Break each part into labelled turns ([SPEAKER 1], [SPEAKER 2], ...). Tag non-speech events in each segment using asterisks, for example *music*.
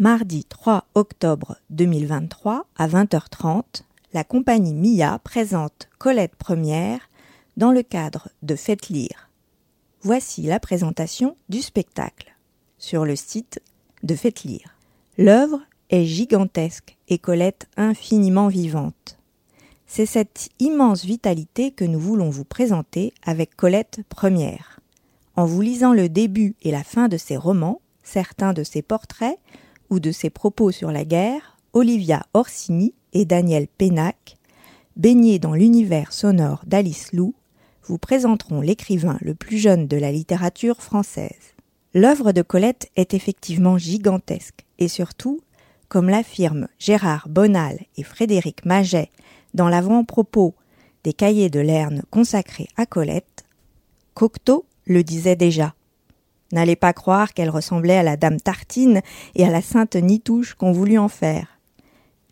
[SPEAKER 1] Mardi 3 octobre 2023 à 20h30, la compagnie MIA présente Colette Première dans le cadre de Faites lire. Voici la présentation du spectacle sur le site de Faites lire. L'œuvre est gigantesque et Colette infiniment vivante. C'est cette immense vitalité que nous voulons vous présenter avec Colette Première. En vous lisant le début et la fin de ses romans, certains de ses portraits, ou de ses propos sur la guerre, Olivia Orsini et Daniel Pénac, baignés dans l'univers sonore d'Alice Lou, vous présenteront l'écrivain le plus jeune de la littérature française. L'œuvre de Colette est effectivement gigantesque et surtout, comme l'affirment Gérard Bonal et Frédéric Maget dans l'avant-propos des cahiers de Lerne consacrés à Colette, Cocteau le disait déjà. N'allez pas croire qu'elle ressemblait à la dame Tartine et à la sainte Nitouche qu'on voulut en faire.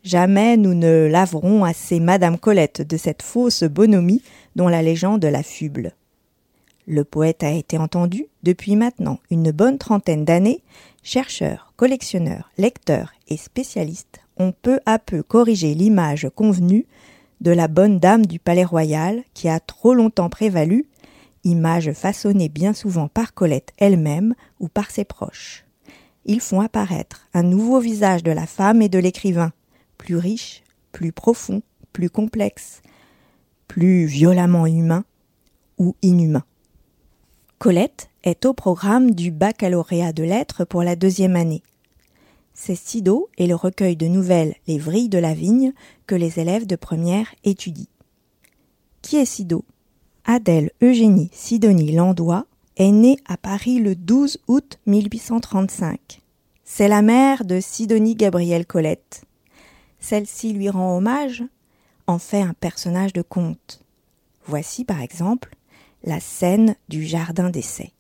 [SPEAKER 1] Jamais nous ne laverons assez Madame Colette de cette fausse bonhomie dont la légende l'affuble. Le poète a été entendu depuis maintenant une bonne trentaine d'années. Chercheurs, collectionneurs, lecteurs et spécialistes ont peu à peu corrigé l'image convenue de la bonne dame du palais royal qui a trop longtemps prévalu image façonnée bien souvent par Colette elle-même ou par ses proches. Ils font apparaître un nouveau visage de la femme et de l'écrivain, plus riche, plus profond, plus complexe, plus violemment humain ou inhumain. Colette est au programme du baccalauréat de lettres pour la deuxième année. C'est Sido et le recueil de nouvelles Les vrilles de la vigne que les élèves de première étudient. Qui est Sido? Adèle Eugénie Sidonie Landois est née à Paris le 12 août 1835. C'est la mère de Sidonie Gabrielle Colette. Celle-ci lui rend hommage, en fait un personnage de conte. Voici par exemple la scène du jardin d'essai.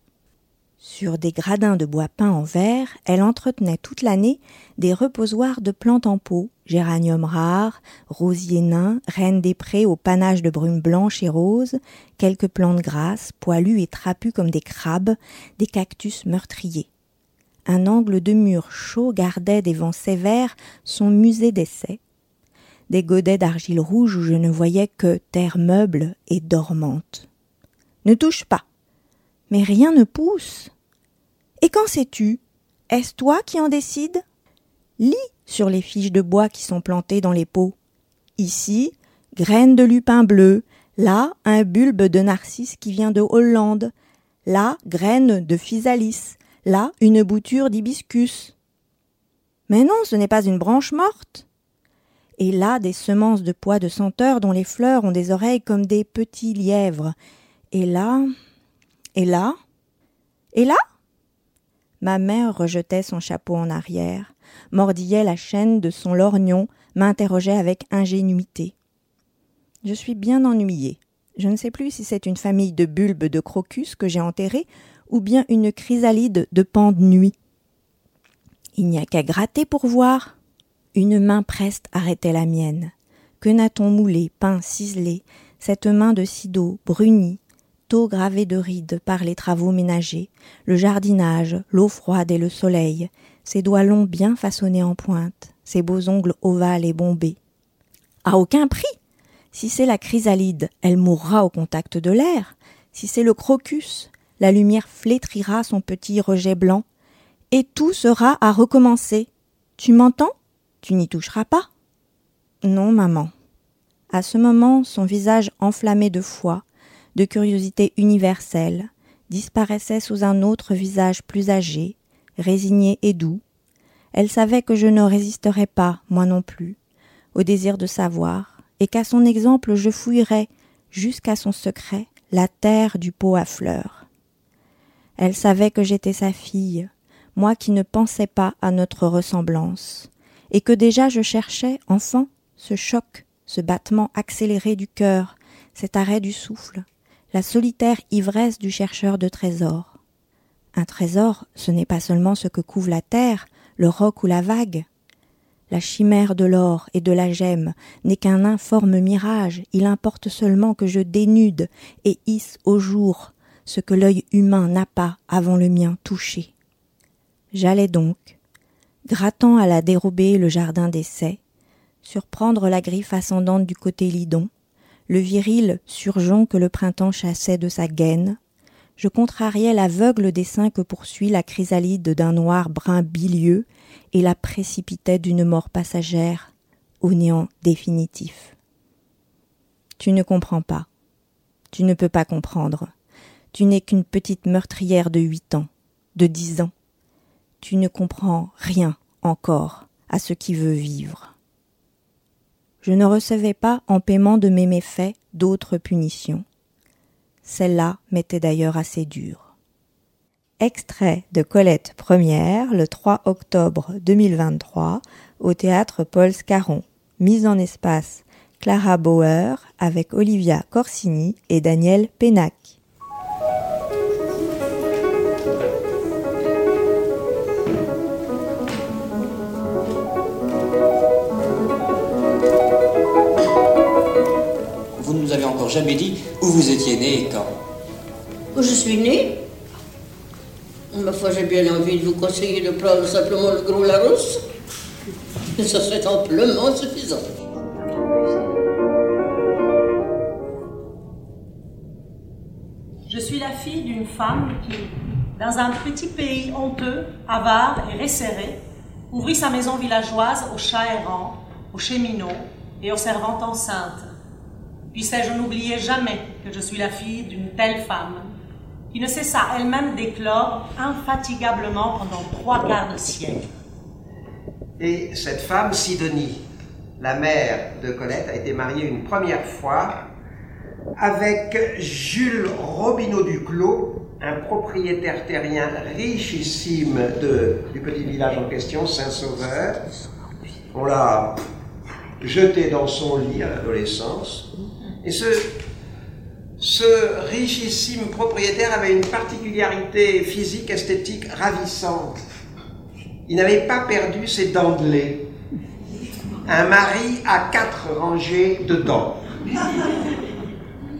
[SPEAKER 1] Sur des gradins de bois peint en verre, elle entretenait toute l'année des reposoirs de plantes en pot, géraniums rares, rosiers nains, reines des prés au panache de brume blanche et rose, quelques plantes grasses, poilues et trapues comme des crabes, des cactus meurtriers. Un angle de mur chaud gardait des vents sévères son musée d'essai. Des godets d'argile rouge où je ne voyais que terre meuble et dormante. Ne touche pas. Mais rien ne pousse. Et qu'en sais-tu? Est-ce toi qui en décides? Lis sur les fiches de bois qui sont plantées dans les pots. Ici, graines de lupin bleu, là, un bulbe de narcisse qui vient de Hollande, là, graines de physalis, là, une bouture d'hibiscus. Mais non, ce n'est pas une branche morte. Et là, des semences de pois de senteur dont les fleurs ont des oreilles comme des petits lièvres. Et là, et là, et là Ma mère rejetait son chapeau en arrière, mordillait la chaîne de son lorgnon, m'interrogeait avec ingénuité. Je suis bien ennuyée. Je ne sais plus si c'est une famille de bulbes de crocus que j'ai enterrés ou bien une chrysalide de pan de nuit. Il n'y a qu'à gratter pour voir. Une main preste arrêtait la mienne. Que n'a-t-on moulé, peint, ciselé, cette main de Sido, brunie, gravé de rides par les travaux ménagers, le jardinage, l'eau froide et le soleil, ses doigts longs bien façonnés en pointe, ses beaux ongles ovales et bombés. À aucun prix. Si c'est la chrysalide, elle mourra au contact de l'air. Si c'est le crocus, la lumière flétrira son petit rejet blanc. Et tout sera à recommencer. Tu m'entends? Tu n'y toucheras pas Non, maman. À ce moment, son visage enflammé de foi, de curiosité universelle, disparaissait sous un autre visage plus âgé, résigné et doux. Elle savait que je ne résisterais pas, moi non plus, au désir de savoir, et qu'à son exemple je fouillerais, jusqu'à son secret, la terre du pot à fleurs. Elle savait que j'étais sa fille, moi qui ne pensais pas à notre ressemblance, et que déjà je cherchais, enfant, ce choc, ce battement accéléré du cœur, cet arrêt du souffle, la solitaire ivresse du chercheur de trésors. Un trésor, ce n'est pas seulement ce que couvre la terre, le roc ou la vague. La chimère de l'or et de la gemme n'est qu'un informe mirage, il importe seulement que je dénude et hisse au jour ce que l'œil humain n'a pas avant le mien touché. J'allais donc, grattant à la dérobée le jardin d'essai, surprendre la griffe ascendante du côté lidon, le viril surgeon que le printemps chassait de sa gaine, je contrariais l'aveugle dessin que poursuit la chrysalide d'un noir brun bilieux et la précipitais d'une mort passagère au néant définitif. Tu ne comprends pas. Tu ne peux pas comprendre. Tu n'es qu'une petite meurtrière de huit ans, de dix ans. Tu ne comprends rien encore à ce qui veut vivre. Je ne recevais pas en paiement de mes méfaits d'autres punitions. Celle-là m'était d'ailleurs assez dure. Extrait de Colette Première le 3 octobre 2023 au théâtre Paul Scarron. Mise en espace Clara Bauer avec Olivia Corsini et Daniel Pénac.
[SPEAKER 2] Vous ne nous avez encore jamais dit où vous étiez né et quand.
[SPEAKER 3] Où je suis né? Ma foi, j'ai bien envie de vous conseiller de prendre simplement le gros Larousse. Ça serait amplement suffisant.
[SPEAKER 4] Je suis la fille d'une femme qui, dans un petit pays honteux, avare et resserré, ouvrit sa maison villageoise aux chats errants, aux cheminots et aux servantes enceintes. Puissais-je n'oublier jamais que je suis la fille d'une telle femme, qui ne cessa elle-même d'éclore infatigablement pendant trois quarts de siècle.
[SPEAKER 5] Et cette femme, Sidonie, la mère de Colette, a été mariée une première fois avec Jules Robineau Duclos, un propriétaire terrien richissime de, du petit village en question, Saint-Sauveur. On l'a jeté dans son lit à l'adolescence. Et ce, ce richissime propriétaire avait une particularité physique, esthétique ravissante. Il n'avait pas perdu ses dents de lait. Un mari à quatre rangées de dents.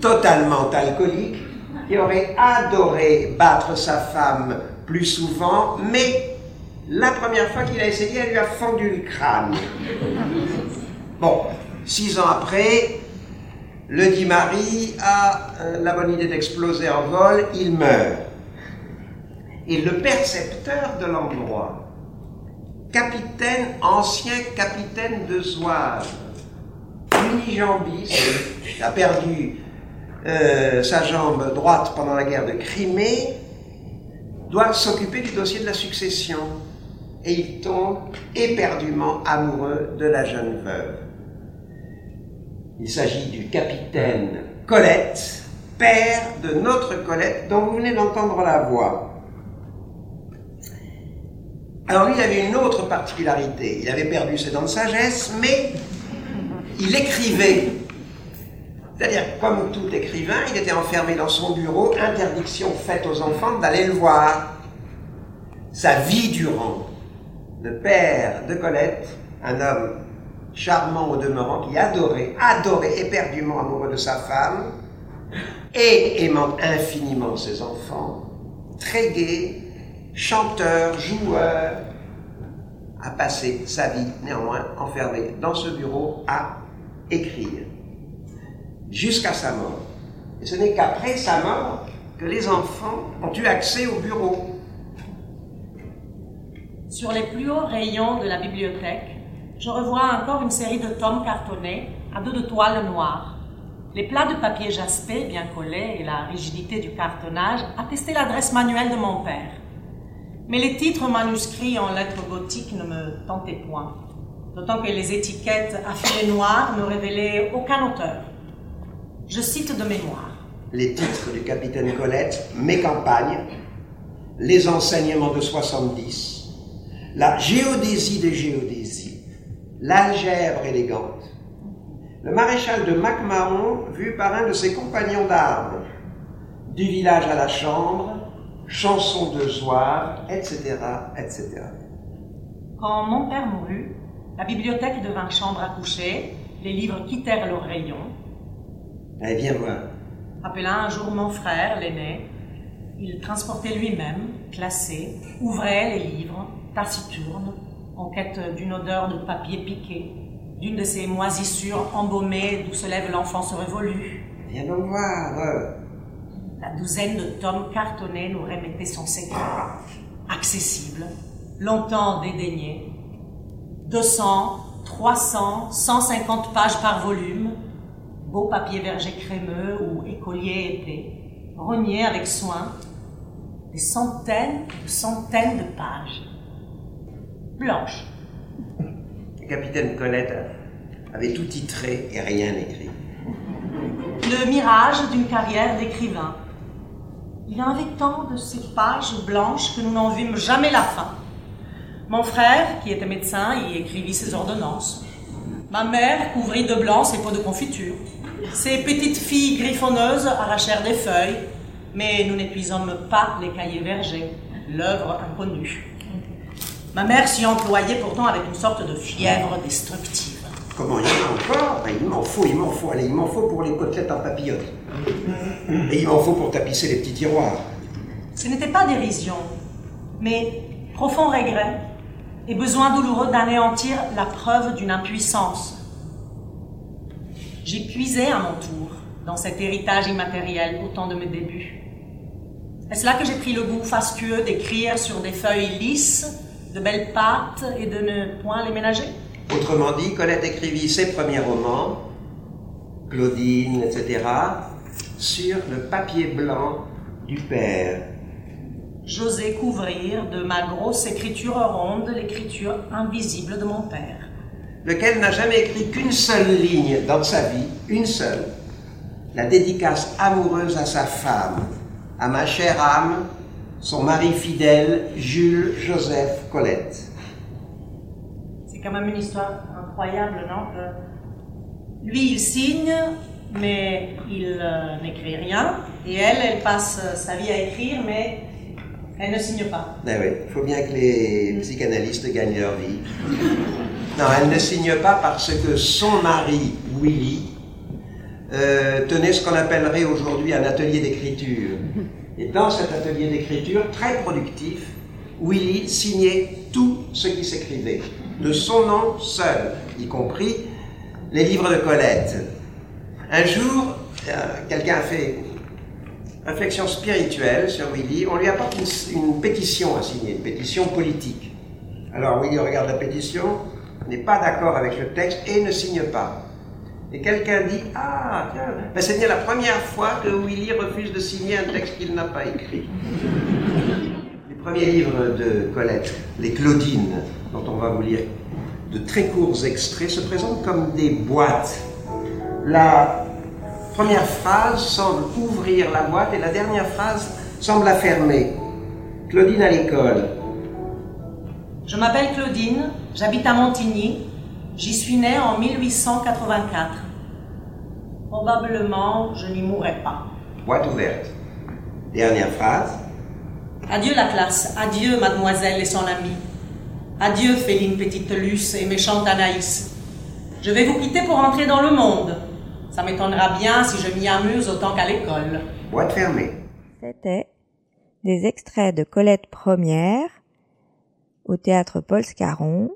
[SPEAKER 5] Totalement alcoolique, qui aurait adoré battre sa femme plus souvent, mais la première fois qu'il a essayé, elle lui a fendu le crâne. Bon, six ans après, le dit mari a euh, la bonne idée d'exploser en vol, il meurt. Et le percepteur de l'endroit, capitaine, ancien capitaine de Zouave, unijambiste, a perdu euh, sa jambe droite pendant la guerre de Crimée, doit s'occuper du dossier de la succession. Et il tombe éperdument amoureux de la jeune veuve. Il s'agit du capitaine Colette, père de notre Colette, dont vous venez d'entendre la voix. Alors lui, il avait une autre particularité. Il avait perdu ses dents de sagesse, mais il écrivait. C'est-à-dire, comme tout écrivain, il était enfermé dans son bureau, interdiction faite aux enfants d'aller le voir. Sa vie durant, le père de Colette, un homme charmant au demeurant, qui adorait, adorait éperdument amoureux de sa femme, et aimant infiniment ses enfants, très gai, chanteur, joueur, a passé sa vie néanmoins enfermé dans ce bureau à écrire, jusqu'à sa mort. Et ce n'est qu'après sa mort que les enfants ont eu accès au bureau.
[SPEAKER 4] Sur les plus hauts rayons de la bibliothèque, je revois encore une série de tomes cartonnés à dos de toile noire. Les plats de papier jaspé bien collés et la rigidité du cartonnage attestaient l'adresse manuelle de mon père. Mais les titres manuscrits en lettres gothiques ne me tentaient point, d'autant que les étiquettes à filets noirs ne révélaient aucun auteur. Je cite de mémoire.
[SPEAKER 5] Les titres du capitaine Colette, Mes campagnes, Les enseignements de 70, La géodésie des géodésies, L'algèbre élégante, le maréchal de MacMahon vu par un de ses compagnons d'armes, Du village à la chambre, Chanson de Zouave, etc., etc.
[SPEAKER 4] Quand mon père mourut, la bibliothèque devint chambre à coucher, les livres quittèrent leurs rayons.
[SPEAKER 5] Allez, viens voir.
[SPEAKER 4] Appela un jour mon frère, l'aîné. Il transportait lui-même, classé, ouvrait les livres, taciturne, en quête d'une odeur de papier piqué, d'une de ces moisissures embaumées d'où se lève l'enfance révolue.
[SPEAKER 5] Viens donc voir.
[SPEAKER 4] La douzaine de tomes cartonnés nous remettait son secret. Accessible, longtemps dédaigné. 200, 300, 150 pages par volume, beau papier verger crémeux ou écolier épais, rogné avec soin, des centaines de centaines de pages.
[SPEAKER 5] Le capitaine Colette avait tout titré et rien écrit.
[SPEAKER 4] Le mirage d'une carrière d'écrivain. Il y en avait tant de ces pages blanches que nous n'en vîmes jamais la fin. Mon frère, qui était médecin, y écrivit ses ordonnances. Ma mère couvrit de blanc ses pots de confiture. Ses petites filles griffonneuses arrachèrent des feuilles, mais nous n'épuisâmes pas les cahiers vergers, l'œuvre inconnue. Ma mère s'y employait pourtant avec une sorte de fièvre destructive.
[SPEAKER 5] Comment il y en a encore Ben, Il m'en faut, il m'en faut. Allez, il m'en faut pour les côtelettes en papillote. Et il m'en faut pour tapisser les petits tiroirs.
[SPEAKER 4] Ce n'était pas dérision, mais profond regret et besoin douloureux d'anéantir la preuve d'une impuissance. J'ai puisé à mon tour dans cet héritage immatériel au temps de mes débuts. Est-ce là que j'ai pris le goût fastueux d'écrire sur des feuilles lisses, de belles pattes et de ne point les ménager?
[SPEAKER 5] Autrement dit, Colette écrivit ses premiers romans, Claudine, etc., sur le papier blanc du père.
[SPEAKER 4] J'osais couvrir de ma grosse écriture ronde l'écriture invisible de mon père.
[SPEAKER 5] lequel n'a jamais écrit qu'une seule ligne dans sa vie, une seule, la dédicace amoureuse à sa femme, à ma chère âme, son mari fidèle, Jules Joseph Colette.
[SPEAKER 4] C'est quand même une histoire incroyable, non? Que Lui, il signe, mais il euh, n'écrit rien. Et elle, elle passe euh, sa vie à écrire, mais elle ne signe pas.
[SPEAKER 5] Ben oui, il faut bien que les psychanalystes gagnent leur vie. *laughs* Non, elle ne signe pas parce que son mari, Willy, euh, tenait ce qu'on appellerait aujourd'hui un atelier d'écriture. Et dans cet atelier d'écriture, très productif, Willy signait tout ce qui s'écrivait, de son nom seul, y compris les livres de Colette. Un jour, euh, quelqu'un a fait réflexion spirituelle sur Willy, on lui apporte une, une pétition à signer, une pétition politique. Alors Willy regarde la pétition, n'est pas d'accord avec le texte et ne signe pas. Et quelqu'un dit Ah, tiens, ben c'est bien la première fois que Willy refuse de signer un texte qu'il n'a pas écrit. Les premiers livres de Colette, les Claudines, dont on va vous lire de très courts extraits, se présentent comme des boîtes. La première phrase semble ouvrir la boîte et la dernière phrase semble la fermer. Claudine à l'école.
[SPEAKER 4] Je m'appelle Claudine, j'habite à Montigny. J'y suis née en 1884. Probablement, je n'y mourrai pas.
[SPEAKER 5] Boîte ouverte. Dernière phrase.
[SPEAKER 4] Adieu la classe, adieu mademoiselle et son amie. Adieu féline petite Luce et méchante Anaïs. Je vais vous quitter pour entrer dans le monde. Ça m'étonnera bien si je m'y amuse autant qu'à l'école.
[SPEAKER 5] Boîte fermée.
[SPEAKER 1] C'était des extraits de Colette Première au théâtre Paul Scarron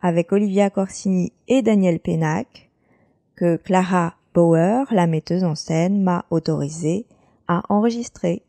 [SPEAKER 1] avec Olivia Corsini et Daniel Pénac que Clara Bauer, la metteuse en scène, m'a autorisé à enregistrer.